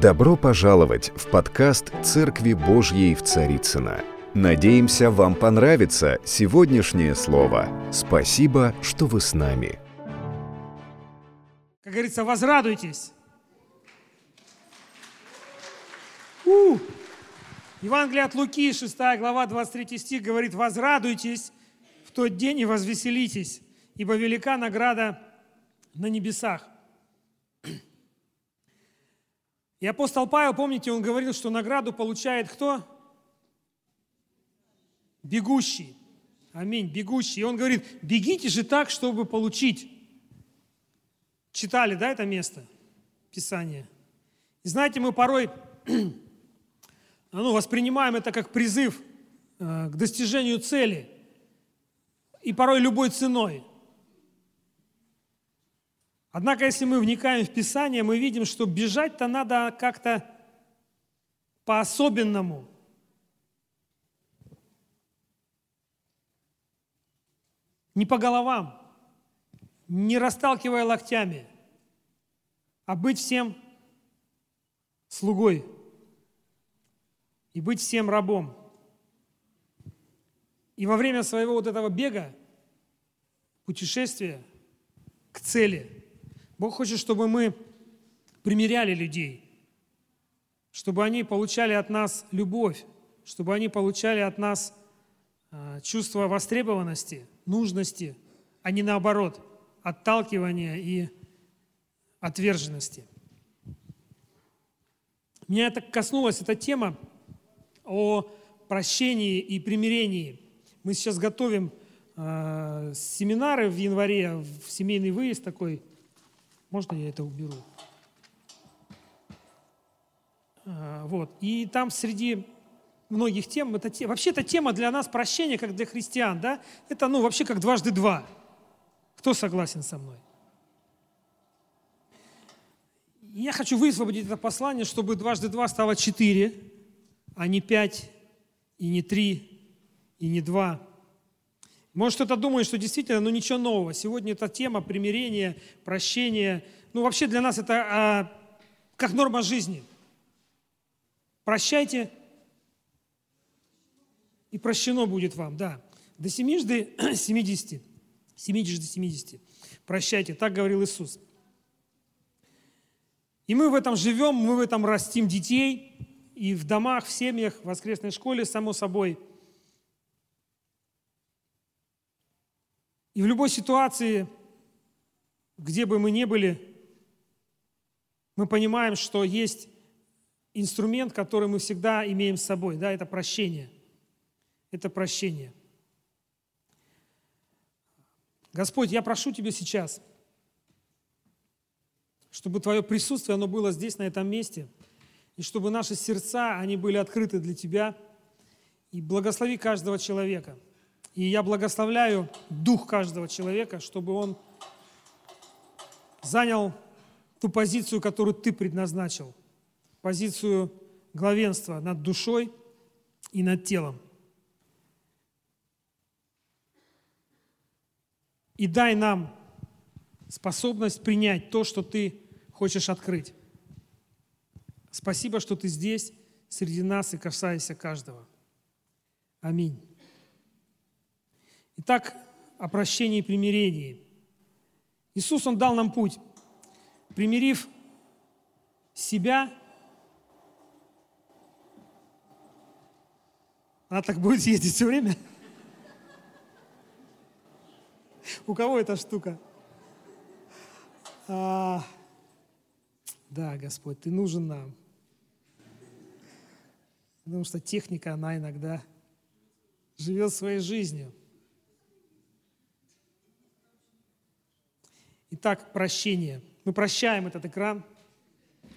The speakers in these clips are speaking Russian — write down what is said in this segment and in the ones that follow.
Добро пожаловать в подкаст «Церкви Божьей в Царицына. Надеемся, вам понравится сегодняшнее слово. Спасибо, что вы с нами. Как говорится, возрадуйтесь. У! Евангелие от Луки, 6 глава, 23 стих говорит, «Возрадуйтесь в тот день и возвеселитесь, ибо велика награда на небесах». И апостол Павел, помните, он говорил, что награду получает кто? Бегущий. Аминь, бегущий. И он говорит, бегите же так, чтобы получить. Читали, да, это место Писания? И знаете, мы порой ну, воспринимаем это как призыв э, к достижению цели. И порой любой ценой. Однако, если мы вникаем в Писание, мы видим, что бежать-то надо как-то по-особенному. Не по головам, не расталкивая локтями, а быть всем слугой и быть всем рабом. И во время своего вот этого бега, путешествия к цели – Бог хочет, чтобы мы примиряли людей, чтобы они получали от нас любовь, чтобы они получали от нас а, чувство востребованности, нужности, а не наоборот, отталкивания и отверженности. Меня это коснулась эта тема о прощении и примирении. Мы сейчас готовим э, семинары в январе, в семейный выезд такой – можно я это уберу? А, вот. И там среди многих тем, это вообще эта тема для нас прощения, как для христиан, да, это ну вообще как дважды два. Кто согласен со мной? Я хочу высвободить это послание, чтобы дважды два стало четыре, а не пять, и не три, и не два. Может, кто-то думает, что действительно, ну ничего нового. Сегодня эта тема примирения, прощения. Ну, вообще для нас это а, как норма жизни. Прощайте, и прощено будет вам, да. До семижды семидесяти. Семидесяти семидесяти. Прощайте, так говорил Иисус. И мы в этом живем, мы в этом растим детей, и в домах, в семьях, в воскресной школе, само собой – И в любой ситуации, где бы мы ни были, мы понимаем, что есть инструмент, который мы всегда имеем с собой. Да, это прощение. Это прощение. Господь, я прошу Тебя сейчас, чтобы Твое присутствие, оно было здесь, на этом месте, и чтобы наши сердца, они были открыты для Тебя, и благослови каждого человека – и я благословляю дух каждого человека, чтобы он занял ту позицию, которую ты предназначил, позицию главенства над душой и над телом. И дай нам способность принять то, что ты хочешь открыть. Спасибо, что ты здесь, среди нас и касаешься каждого. Аминь. Итак, о прощении и примирении. Иисус, Он дал нам путь. Примирив себя, она так будет ездить все время? У кого эта штука? А, да, Господь, Ты нужен нам. Потому что техника, она иногда живет своей жизнью. Итак, прощение. Мы прощаем этот экран.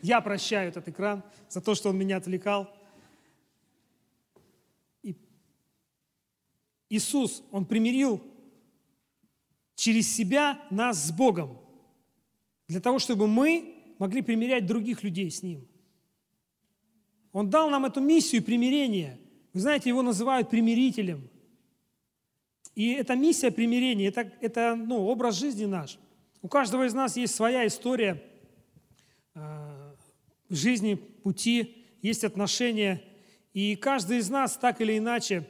Я прощаю этот экран за то, что он меня отвлекал. И Иисус, Он примирил через себя нас с Богом, для того, чтобы мы могли примирять других людей с Ним. Он дал нам эту миссию примирения. Вы знаете, его называют примирителем. И эта миссия примирения, это, это ну, образ жизни наш – у каждого из нас есть своя история э, жизни, пути, есть отношения. И каждый из нас так или иначе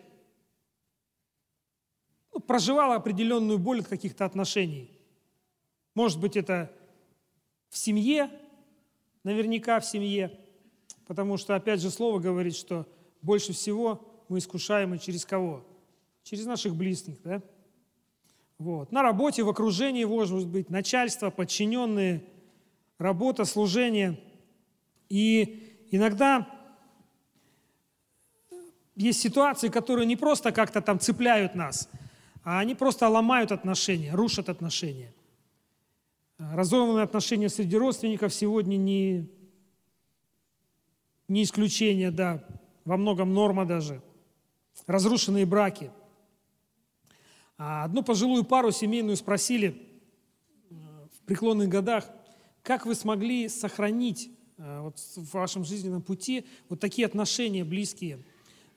ну, проживал определенную боль от каких-то отношений. Может быть, это в семье, наверняка в семье, потому что, опять же, слово говорит, что больше всего мы искушаемы через кого? Через наших близких, да? Вот. На работе, в окружении, может быть, начальство, подчиненные, работа, служение. И иногда есть ситуации, которые не просто как-то там цепляют нас, а они просто ломают отношения, рушат отношения. Разорванные отношения среди родственников сегодня не, не исключение, да, во многом норма даже. Разрушенные браки – а одну пожилую пару семейную спросили э, в преклонных годах, как вы смогли сохранить э, вот в вашем жизненном пути вот такие отношения близкие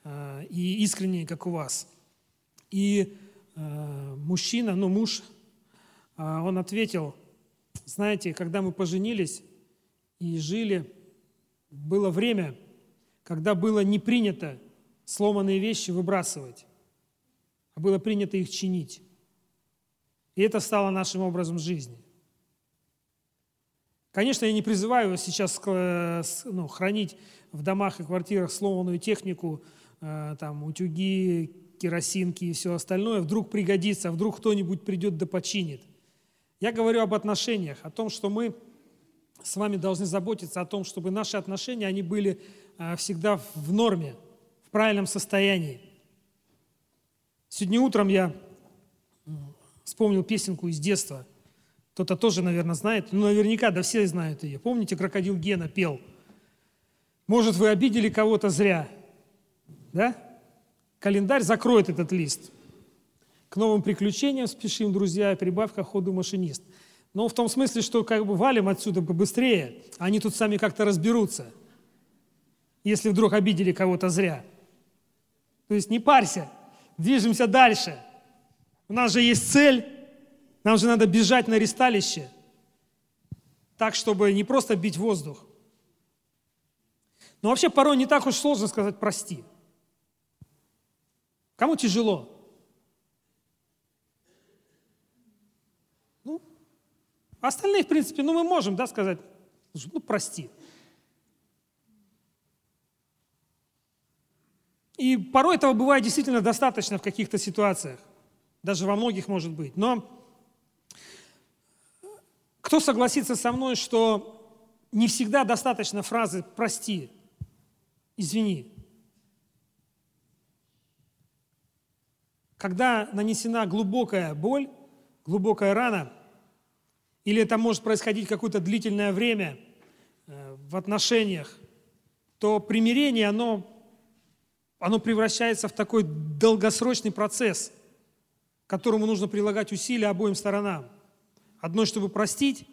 э, и искренние, как у вас. И мужчина, ну муж, он ответил, знаете, когда мы поженились и жили, было время, когда было не принято сломанные вещи выбрасывать а было принято их чинить. И это стало нашим образом жизни. Конечно, я не призываю сейчас ну, хранить в домах и квартирах сломанную технику, э, там, утюги, керосинки и все остальное. Вдруг пригодится, вдруг кто-нибудь придет да починит. Я говорю об отношениях, о том, что мы с вами должны заботиться о том, чтобы наши отношения, они были э, всегда в норме, в правильном состоянии. Сегодня утром я вспомнил песенку из детства. Кто-то тоже, наверное, знает. Ну, наверняка, да все знают ее. Помните, крокодил Гена пел? Может, вы обидели кого-то зря. Да? Календарь закроет этот лист. К новым приключениям спешим, друзья, прибавка ходу машинист. Но в том смысле, что как бы валим отсюда побыстрее, они тут сами как-то разберутся, если вдруг обидели кого-то зря. То есть не парься, движемся дальше. У нас же есть цель, нам же надо бежать на ресталище, так, чтобы не просто бить воздух. Но вообще порой не так уж сложно сказать «прости». Кому тяжело? Ну, остальные, в принципе, ну, мы можем, да, сказать, ну, прости. И порой этого бывает действительно достаточно в каких-то ситуациях. Даже во многих может быть. Но кто согласится со мной, что не всегда достаточно фразы «прости», «извини». Когда нанесена глубокая боль, глубокая рана, или это может происходить какое-то длительное время э, в отношениях, то примирение, оно оно превращается в такой долгосрочный процесс, к которому нужно прилагать усилия обоим сторонам. Одной, чтобы простить,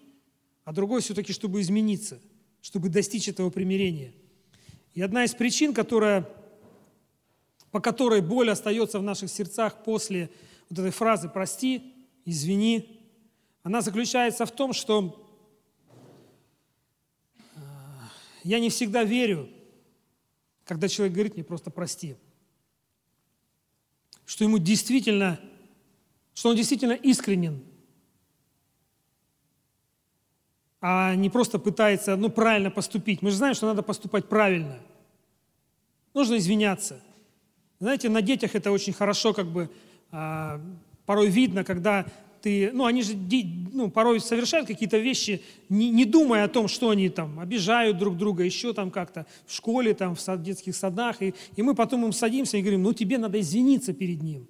а другой все-таки, чтобы измениться, чтобы достичь этого примирения. И одна из причин, которая, по которой боль остается в наших сердцах после вот этой фразы «прости», «извини», она заключается в том, что э, я не всегда верю, когда человек говорит мне просто прости. Что ему действительно, что он действительно искренен, а не просто пытается, ну, правильно поступить. Мы же знаем, что надо поступать правильно. Нужно извиняться. Знаете, на детях это очень хорошо, как бы, а, порой видно, когда ты, ну, они же ну, порой совершают какие-то вещи, не, не думая о том, что они там обижают друг друга, еще там как-то в школе, там, в сад, детских садах, и, и мы потом им садимся и говорим, ну, тебе надо извиниться перед ним.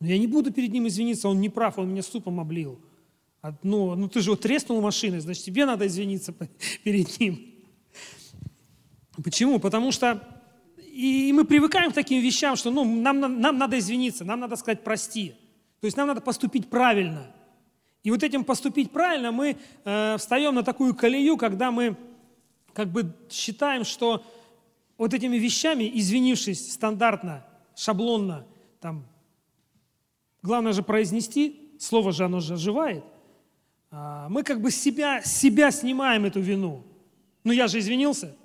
Но я не буду перед ним извиниться, он не прав, он меня супом облил. А, ну, ну, ты же вот треснул машиной, значит, тебе надо извиниться перед ним. Почему? Потому что и мы привыкаем к таким вещам, что ну, нам, нам надо извиниться, нам надо сказать прости. То есть нам надо поступить правильно. И вот этим поступить правильно мы э, встаем на такую колею, когда мы как бы считаем, что вот этими вещами, извинившись стандартно, шаблонно, там, главное же произнести, слово же оно же оживает, э, мы как бы себя, себя снимаем эту вину. Ну, я же извинился.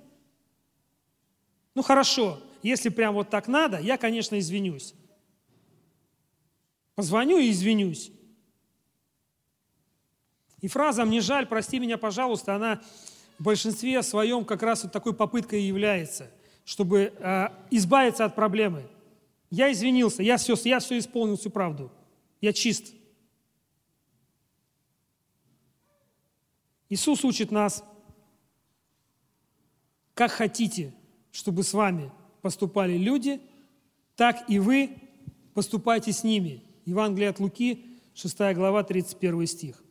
Ну, хорошо, если прям вот так надо, я, конечно, извинюсь. Позвоню и извинюсь. И фраза «мне жаль, прости меня, пожалуйста», она в большинстве своем как раз вот такой попыткой является, чтобы э, избавиться от проблемы. Я извинился, я все, я все исполнил, всю правду. Я чист. Иисус учит нас, как хотите, чтобы с вами поступали люди, так и вы поступайте с ними. Евангелие от Луки, 6 глава, 31 стих.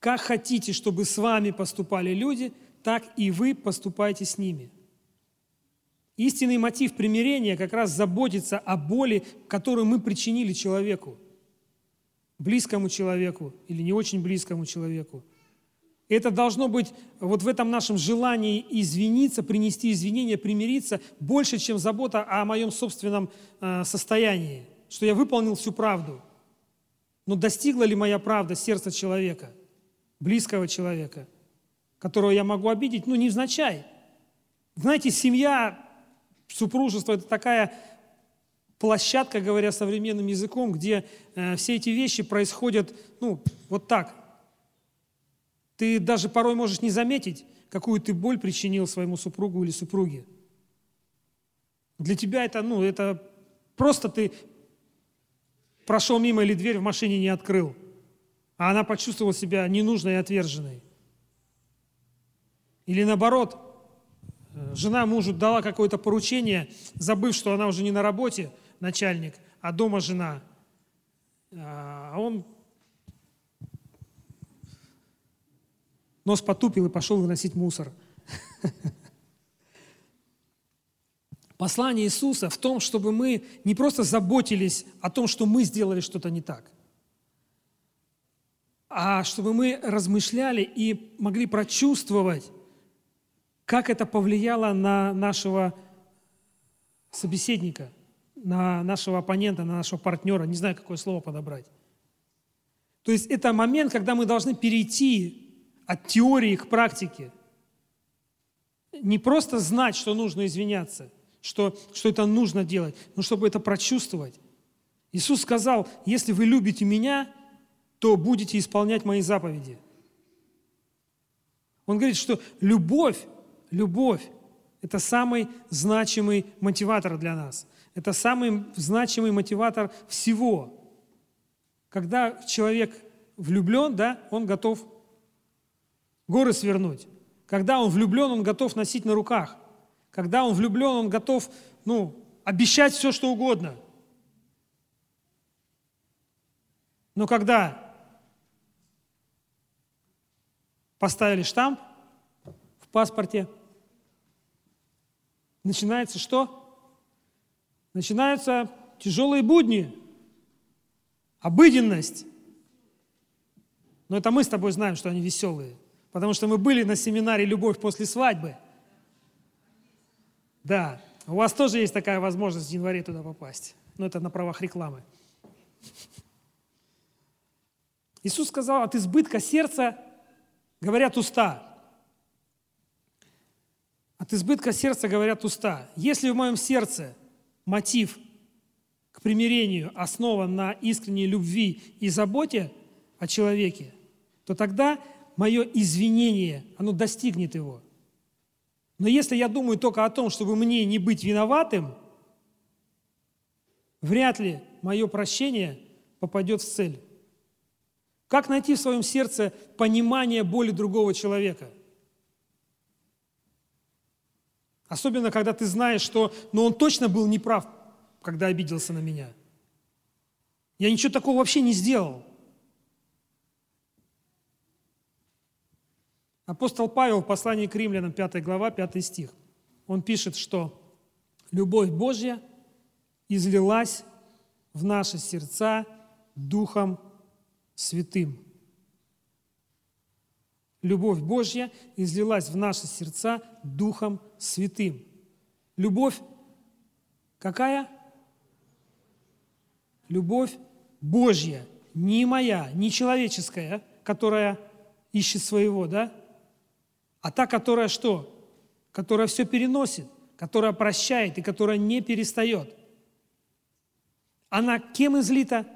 Как хотите, чтобы с вами поступали люди, так и вы поступайте с ними. Истинный мотив примирения как раз заботится о боли, которую мы причинили человеку, близкому человеку или не очень близкому человеку. Это должно быть вот в этом нашем желании извиниться, принести извинения, примириться больше, чем забота о моем собственном э, состоянии, что я выполнил всю правду. Но достигла ли моя правда сердца человека – близкого человека, которого я могу обидеть, ну, невзначай. Знаете, семья, супружество – это такая площадка, говоря современным языком, где э, все эти вещи происходят, ну, вот так. Ты даже порой можешь не заметить, какую ты боль причинил своему супругу или супруге. Для тебя это, ну, это просто ты прошел мимо или дверь в машине не открыл – а она почувствовала себя ненужной и отверженной. Или наоборот, э, жена мужу дала какое-то поручение, забыв, что она уже не на работе, начальник, а дома жена. А он нос потупил и пошел выносить мусор. Послание Иисуса в том, чтобы мы не просто заботились о том, что мы сделали что-то не так – а чтобы мы размышляли и могли прочувствовать, как это повлияло на нашего собеседника, на нашего оппонента, на нашего партнера, не знаю, какое слово подобрать. То есть это момент, когда мы должны перейти от теории к практике. Не просто знать, что нужно извиняться, что, что это нужно делать, но чтобы это прочувствовать. Иисус сказал, если вы любите меня, то будете исполнять мои заповеди. Он говорит, что любовь, любовь – это самый значимый мотиватор для нас. Это самый значимый мотиватор всего. Когда человек влюблен, да, он готов горы свернуть. Когда он влюблен, он готов носить на руках. Когда он влюблен, он готов ну, обещать все, что угодно. Но когда поставили штамп в паспорте. Начинается что? Начинаются тяжелые будни, обыденность. Но это мы с тобой знаем, что они веселые, потому что мы были на семинаре «Любовь после свадьбы». Да, у вас тоже есть такая возможность в январе туда попасть. Но это на правах рекламы. Иисус сказал, от избытка сердца говорят уста. От избытка сердца говорят уста. Если в моем сердце мотив к примирению основан на искренней любви и заботе о человеке, то тогда мое извинение, оно достигнет его. Но если я думаю только о том, чтобы мне не быть виноватым, вряд ли мое прощение попадет в цель. Как найти в своем сердце понимание боли другого человека? Особенно, когда ты знаешь, что ну, он точно был неправ, когда обиделся на меня. Я ничего такого вообще не сделал. Апостол Павел в послании к римлянам, 5 глава, 5 стих. Он пишет, что любовь Божья излилась в наши сердца Духом святым. Любовь Божья излилась в наши сердца Духом Святым. Любовь какая? Любовь Божья, не моя, не человеческая, которая ищет своего, да? А та, которая что? Которая все переносит, которая прощает и которая не перестает. Она кем излита?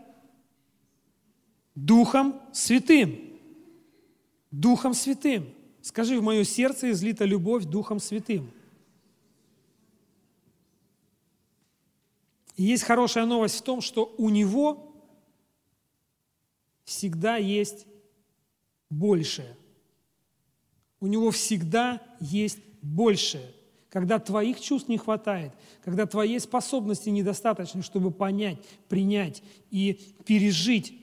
Духом Святым. Духом Святым. Скажи, в мое сердце излита любовь Духом Святым. И есть хорошая новость в том, что у Него всегда есть большее. У Него всегда есть большее. Когда твоих чувств не хватает, когда твоей способности недостаточно, чтобы понять, принять и пережить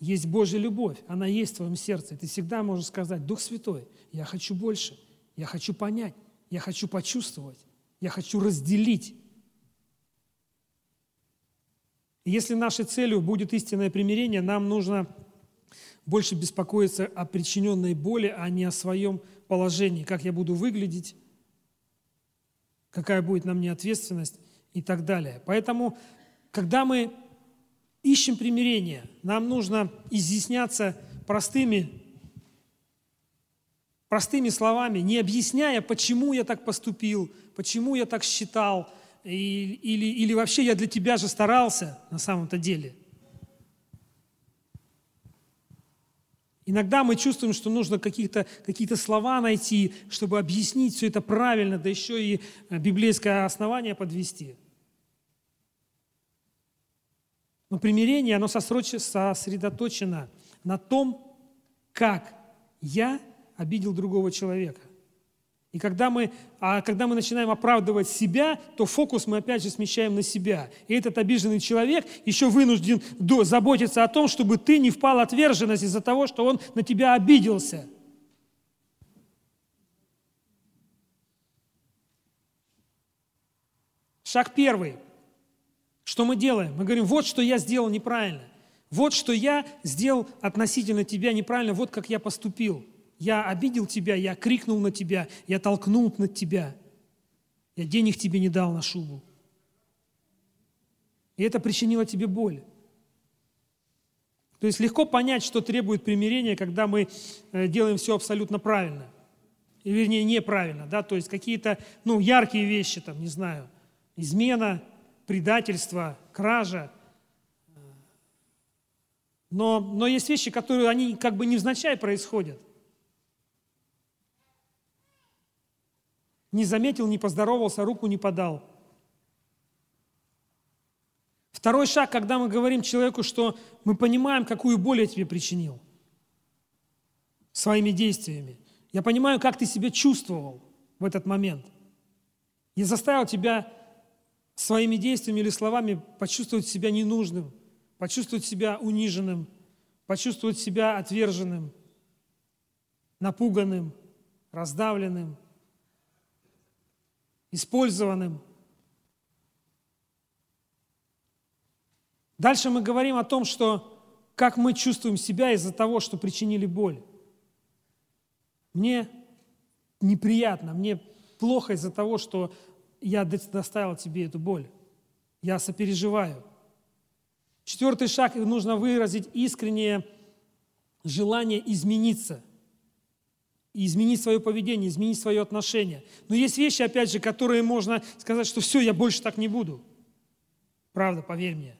есть Божья любовь, она есть в твоем сердце. Ты всегда можешь сказать, Дух Святой, я хочу больше, я хочу понять, я хочу почувствовать, я хочу разделить. И если нашей целью будет истинное примирение, нам нужно больше беспокоиться о причиненной боли, а не о своем положении, как я буду выглядеть, какая будет на мне ответственность и так далее. Поэтому, когда мы ищем примирение, нам нужно изъясняться простыми, простыми словами, не объясняя, почему я так поступил, почему я так считал, или, или, или вообще я для тебя же старался на самом-то деле. Иногда мы чувствуем, что нужно какие-то какие слова найти, чтобы объяснить все это правильно, да еще и библейское основание подвести – Но примирение, оно сосредоточено на том, как я обидел другого человека. И когда мы, а когда мы начинаем оправдывать себя, то фокус мы опять же смещаем на себя. И этот обиженный человек еще вынужден заботиться о том, чтобы ты не впал в отверженность из-за того, что он на тебя обиделся. Шаг первый. Что мы делаем? Мы говорим, вот что я сделал неправильно. Вот что я сделал относительно тебя неправильно, вот как я поступил. Я обидел тебя, я крикнул на тебя, я толкнул на тебя. Я денег тебе не дал на шубу. И это причинило тебе боль. То есть легко понять, что требует примирения, когда мы э, делаем все абсолютно правильно. И, вернее, неправильно. Да? То есть какие-то ну, яркие вещи, там, не знаю, измена – предательство, кража. Но, но есть вещи, которые они как бы невзначай происходят. Не заметил, не поздоровался, руку не подал. Второй шаг, когда мы говорим человеку, что мы понимаем, какую боль я тебе причинил своими действиями. Я понимаю, как ты себя чувствовал в этот момент. Я заставил тебя своими действиями или словами почувствовать себя ненужным, почувствовать себя униженным, почувствовать себя отверженным, напуганным, раздавленным, использованным. Дальше мы говорим о том, что как мы чувствуем себя из-за того, что причинили боль. Мне неприятно, мне плохо из-за того, что я доставил тебе эту боль. Я сопереживаю. Четвертый шаг, нужно выразить искреннее желание измениться. И изменить свое поведение, изменить свое отношение. Но есть вещи, опять же, которые можно сказать, что все, я больше так не буду. Правда, поверь мне.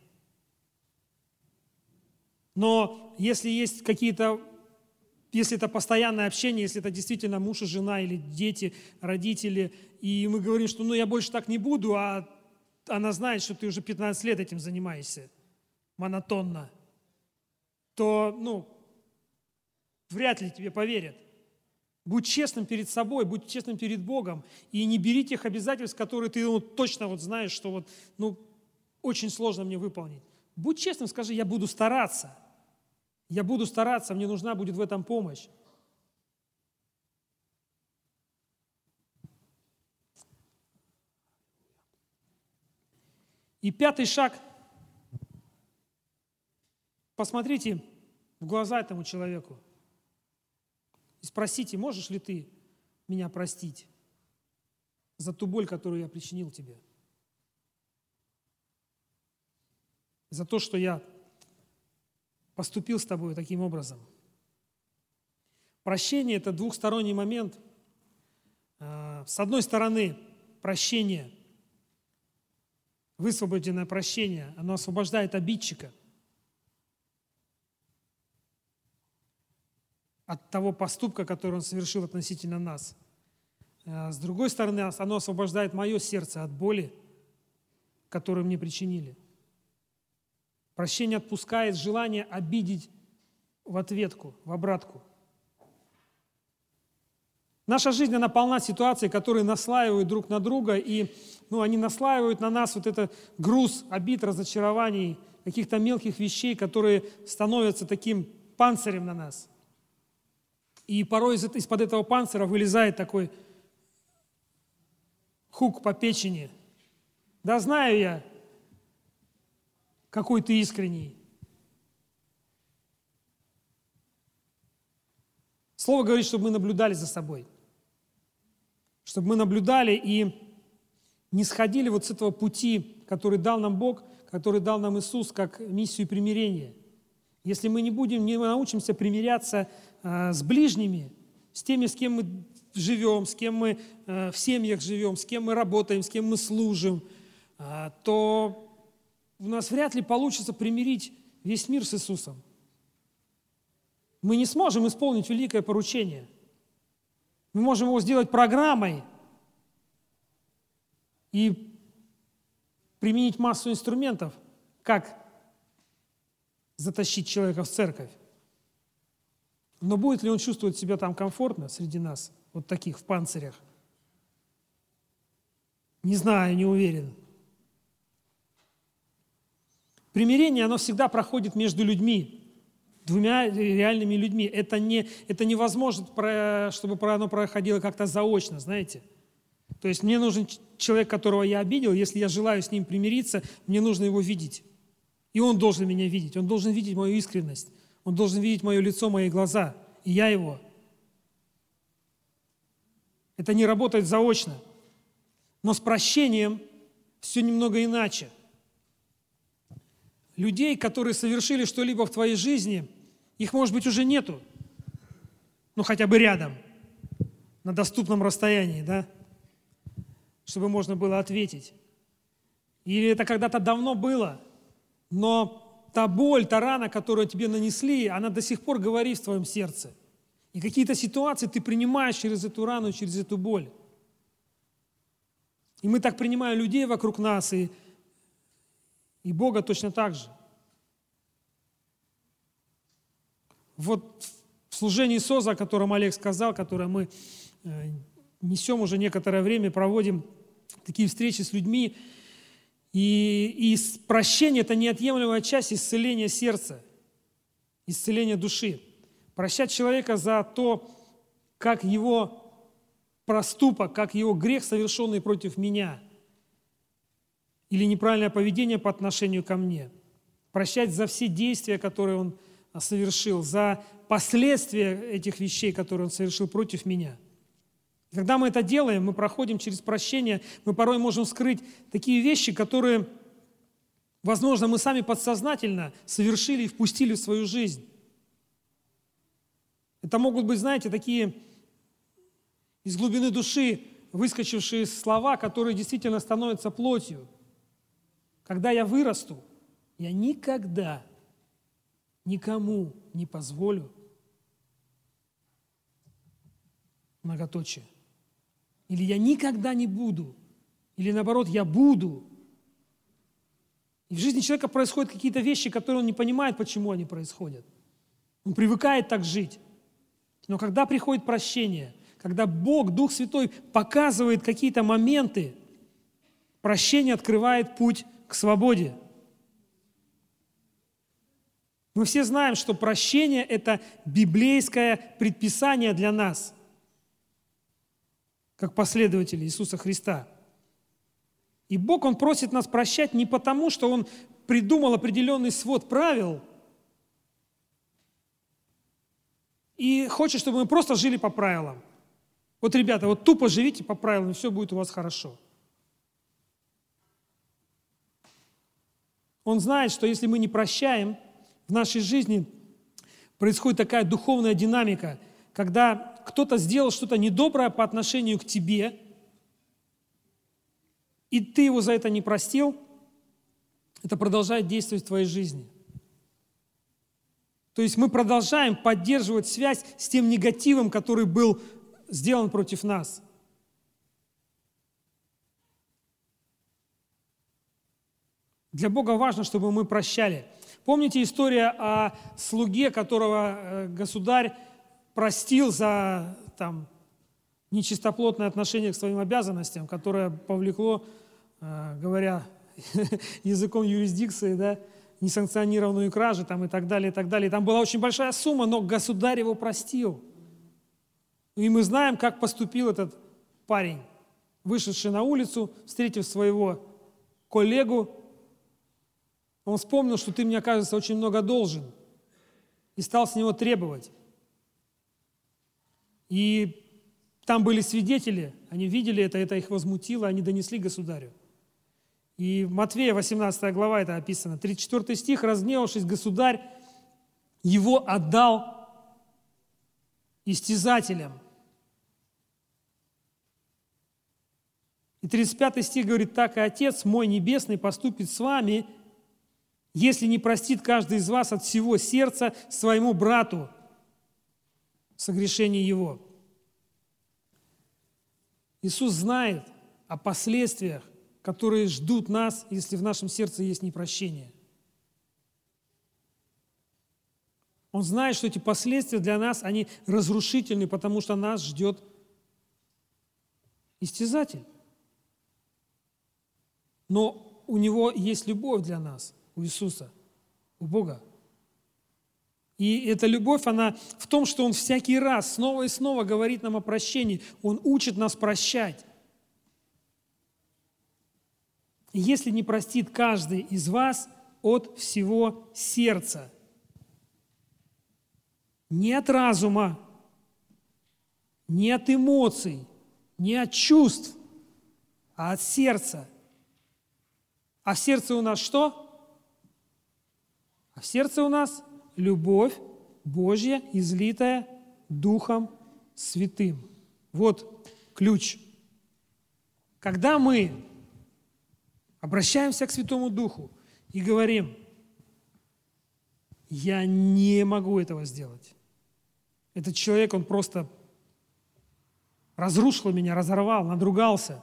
Но если есть какие-то если это постоянное общение, если это действительно муж и жена или дети, родители, и мы говорим, что ну я больше так не буду, а она знает, что ты уже 15 лет этим занимаешься монотонно, то, ну, вряд ли тебе поверят. Будь честным перед собой, будь честным перед Богом, и не бери тех обязательств, которые ты ну, точно вот знаешь, что вот, ну, очень сложно мне выполнить. Будь честным, скажи, я буду стараться – я буду стараться, мне нужна будет в этом помощь. И пятый шаг. Посмотрите в глаза этому человеку и спросите, можешь ли ты меня простить за ту боль, которую я причинил тебе. За то, что я поступил с тобой таким образом. Прощение – это двухсторонний момент. А, с одной стороны, прощение, высвобожденное прощение, оно освобождает обидчика от того поступка, который он совершил относительно нас. А, с другой стороны, оно освобождает мое сердце от боли, которую мне причинили. Прощение отпускает желание обидеть в ответку, в обратку. Наша жизнь, она полна ситуаций, которые наслаивают друг на друга, и ну, они наслаивают на нас вот этот груз обид, разочарований, каких-то мелких вещей, которые становятся таким панцирем на нас. И порой из-под этого панцира вылезает такой хук по печени. Да знаю я, какой ты искренний. Слово говорит, чтобы мы наблюдали за собой. Чтобы мы наблюдали и не сходили вот с этого пути, который дал нам Бог, который дал нам Иисус как миссию примирения. Если мы не будем, не научимся примиряться с ближними, с теми, с кем мы живем, с кем мы э, в семьях живем, с кем мы работаем, с кем мы служим, э, то у нас вряд ли получится примирить весь мир с Иисусом мы не сможем исполнить великое поручение. Мы можем его сделать программой и применить массу инструментов, как затащить человека в церковь. Но будет ли он чувствовать себя там комфортно среди нас, вот таких в панцирях? Не знаю, не уверен. Примирение, оно всегда проходит между людьми двумя реальными людьми. Это, не, это невозможно, чтобы оно проходило как-то заочно, знаете. То есть мне нужен человек, которого я обидел, если я желаю с ним примириться, мне нужно его видеть. И он должен меня видеть, он должен видеть мою искренность, он должен видеть мое лицо, мои глаза, и я его. Это не работает заочно. Но с прощением все немного иначе. Людей, которые совершили что-либо в твоей жизни, их, может быть, уже нету. Ну, хотя бы рядом, на доступном расстоянии, да? Чтобы можно было ответить. Или это когда-то давно было, но та боль, та рана, которую тебе нанесли, она до сих пор говорит в твоем сердце. И какие-то ситуации ты принимаешь через эту рану, через эту боль. И мы так принимаем людей вокруг нас, и, и Бога точно так же. Вот в служении СОЗа, о котором Олег сказал, которое мы э, несем уже некоторое время, проводим такие встречи с людьми, и, и прощение – это неотъемлемая часть исцеления сердца, исцеления души. Прощать человека за то, как его проступок, как его грех, совершенный против меня, или неправильное поведение по отношению ко мне. Прощать за все действия, которые он совершил, за последствия этих вещей, которые он совершил против меня. Когда мы это делаем, мы проходим через прощение, мы порой можем скрыть такие вещи, которые, возможно, мы сами подсознательно совершили и впустили в свою жизнь. Это могут быть, знаете, такие из глубины души выскочившие слова, которые действительно становятся плотью. Когда я вырасту, я никогда никому не позволю многоточие. Или я никогда не буду, или наоборот, я буду. И в жизни человека происходят какие-то вещи, которые он не понимает, почему они происходят. Он привыкает так жить. Но когда приходит прощение, когда Бог, Дух Святой показывает какие-то моменты, прощение открывает путь к свободе. Мы все знаем, что прощение – это библейское предписание для нас, как последователи Иисуса Христа. И Бог, Он просит нас прощать не потому, что Он придумал определенный свод правил и хочет, чтобы мы просто жили по правилам. Вот, ребята, вот тупо живите по правилам, и все будет у вас хорошо. Он знает, что если мы не прощаем – в нашей жизни происходит такая духовная динамика, когда кто-то сделал что-то недоброе по отношению к тебе, и ты его за это не простил, это продолжает действовать в твоей жизни. То есть мы продолжаем поддерживать связь с тем негативом, который был сделан против нас. Для Бога важно, чтобы мы прощали. Помните история о слуге, которого э, государь простил за там, нечистоплотное отношение к своим обязанностям, которое повлекло, э, говоря языком юрисдикции, да, несанкционированную кражу там, и так далее, и так далее. Там была очень большая сумма, но государь его простил. И мы знаем, как поступил этот парень, вышедший на улицу, встретив своего коллегу, он вспомнил, что ты мне, кажется, очень много должен, и стал с него требовать. И там были свидетели, они видели это, это их возмутило, они донесли государю. И в Матвея 18 глава это описано. 34 стих, разгневавшись, государь его отдал истязателям. И 35 стих говорит, так и Отец мой Небесный поступит с вами, если не простит каждый из вас от всего сердца своему брату согрешение его. Иисус знает о последствиях, которые ждут нас, если в нашем сердце есть непрощение. Он знает, что эти последствия для нас, они разрушительны, потому что нас ждет истязатель. Но у него есть любовь для нас – у Иисуса, у Бога. И эта любовь, она в том, что Он всякий раз снова и снова говорит нам о прощении. Он учит нас прощать. Если не простит каждый из вас от всего сердца, не от разума, не от эмоций, не от чувств, а от сердца. А в сердце у нас что? А в сердце у нас любовь Божья, излитая Духом Святым. Вот ключ. Когда мы обращаемся к Святому Духу и говорим, я не могу этого сделать. Этот человек, он просто разрушил меня, разорвал, надругался.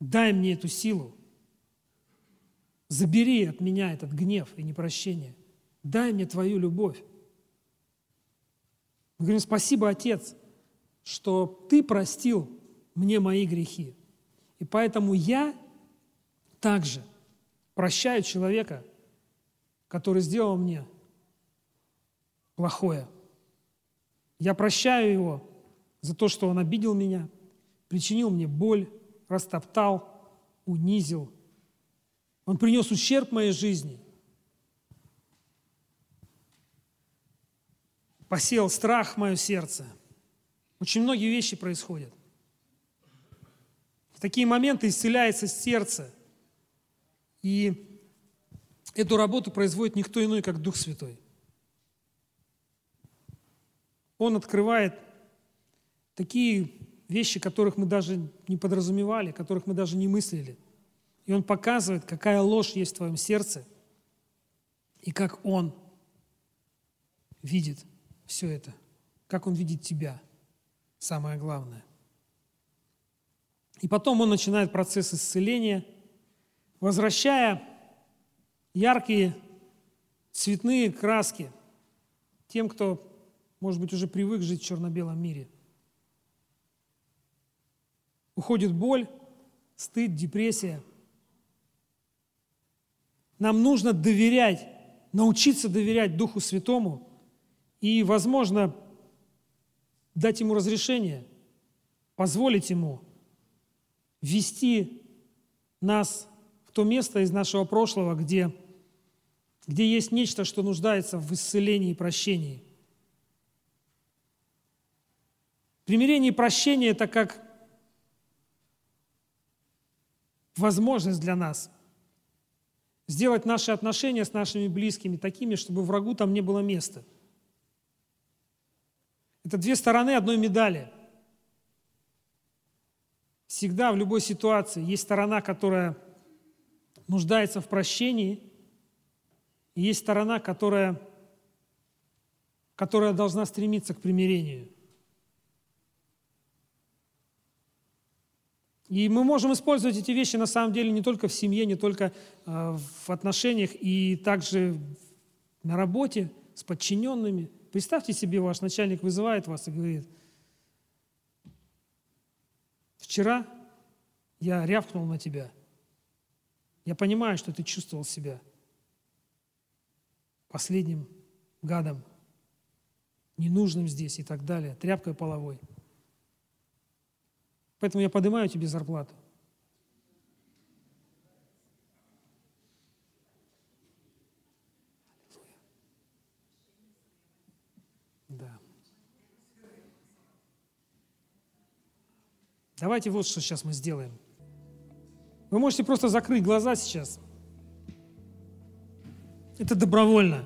Дай мне эту силу. Забери от меня этот гнев и непрощение. Дай мне твою любовь. Мы говорим, спасибо, Отец, что ты простил мне мои грехи. И поэтому я также прощаю человека, который сделал мне плохое. Я прощаю его за то, что он обидел меня, причинил мне боль, растоптал, унизил – он принес ущерб моей жизни. Посеял страх в мое сердце. Очень многие вещи происходят. В такие моменты исцеляется сердце. И эту работу производит никто иной, как Дух Святой. Он открывает такие вещи, которых мы даже не подразумевали, которых мы даже не мыслили – и он показывает, какая ложь есть в твоем сердце, и как он видит все это, как он видит тебя, самое главное. И потом он начинает процесс исцеления, возвращая яркие цветные краски тем, кто, может быть, уже привык жить в черно-белом мире. Уходит боль, стыд, депрессия – нам нужно доверять, научиться доверять Духу Святому и, возможно, дать Ему разрешение, позволить Ему вести нас в то место из нашего прошлого, где, где есть нечто, что нуждается в исцелении и прощении. Примирение и прощение – это как возможность для нас – сделать наши отношения с нашими близкими такими, чтобы врагу там не было места. Это две стороны одной медали. Всегда в любой ситуации есть сторона, которая нуждается в прощении, и есть сторона, которая, которая должна стремиться к примирению. И мы можем использовать эти вещи на самом деле не только в семье, не только э, в отношениях, и также на работе с подчиненными. Представьте себе, ваш начальник вызывает вас и говорит, вчера я рявкнул на тебя. Я понимаю, что ты чувствовал себя последним гадом, ненужным здесь и так далее, тряпкой половой – Поэтому я поднимаю тебе зарплату. Да. Давайте вот что сейчас мы сделаем. Вы можете просто закрыть глаза сейчас. Это добровольно.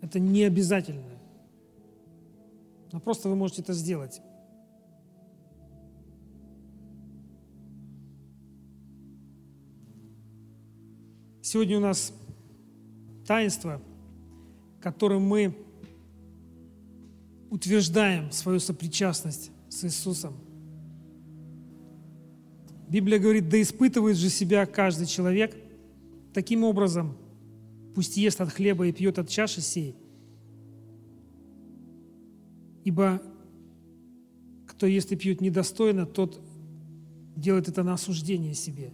Это не обязательно но просто вы можете это сделать. Сегодня у нас таинство, которым мы утверждаем свою сопричастность с Иисусом. Библия говорит, да испытывает же себя каждый человек. Таким образом, пусть ест от хлеба и пьет от чаши сей – Ибо кто ест и пьет недостойно, тот делает это на осуждение себе.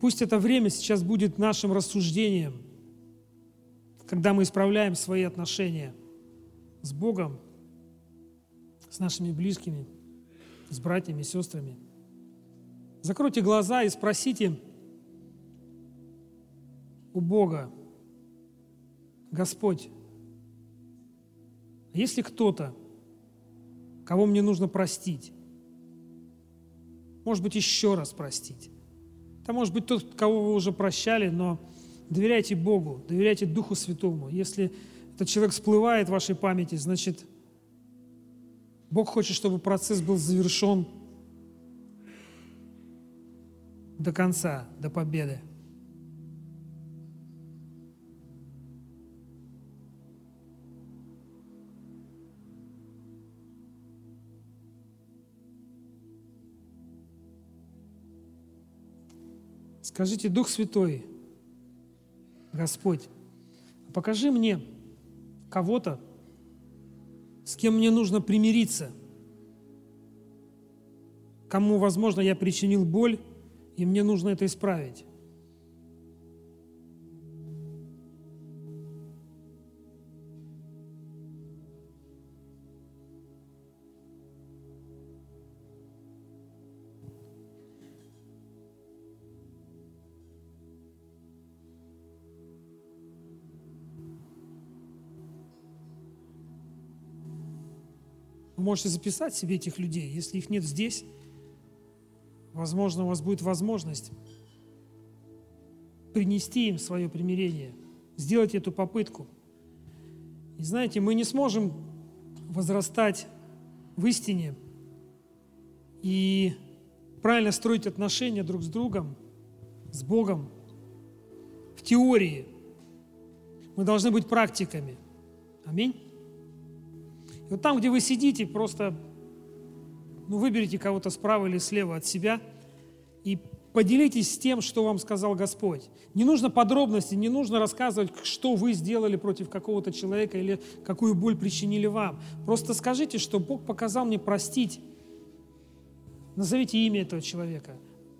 Пусть это время сейчас будет нашим рассуждением, когда мы исправляем свои отношения с Богом, с нашими близкими, с братьями, сестрами. Закройте глаза и спросите у Бога, Господь, если кто-то, кого мне нужно простить, может быть, еще раз простить. Это может быть тот, кого вы уже прощали, но доверяйте Богу, доверяйте Духу Святому. Если этот человек всплывает в вашей памяти, значит, Бог хочет, чтобы процесс был завершен до конца, до победы. Скажите, Дух Святой, Господь, покажи мне кого-то, с кем мне нужно примириться, кому, возможно, я причинил боль, и мне нужно это исправить. Можете записать себе этих людей. Если их нет здесь, возможно, у вас будет возможность принести им свое примирение, сделать эту попытку. И знаете, мы не сможем возрастать в истине и правильно строить отношения друг с другом, с Богом в теории. Мы должны быть практиками. Аминь. Вот там, где вы сидите, просто ну, выберите кого-то справа или слева от себя и поделитесь с тем, что вам сказал Господь. Не нужно подробности, не нужно рассказывать, что вы сделали против какого-то человека или какую боль причинили вам. Просто скажите, что Бог показал мне простить. Назовите имя этого человека.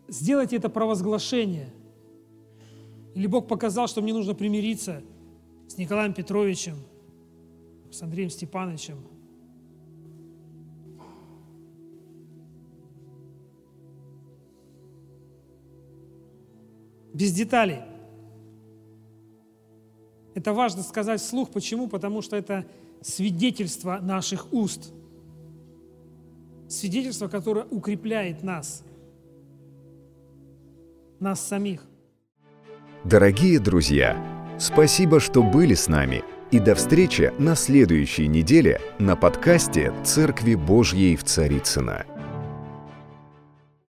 Сделайте это провозглашение. Или Бог показал, что мне нужно примириться с Николаем Петровичем, с Андреем Степановичем, без деталей. Это важно сказать вслух. Почему? Потому что это свидетельство наших уст. Свидетельство, которое укрепляет нас, нас самих. Дорогие друзья, спасибо, что были с нами. И до встречи на следующей неделе на подкасте «Церкви Божьей в Царицына.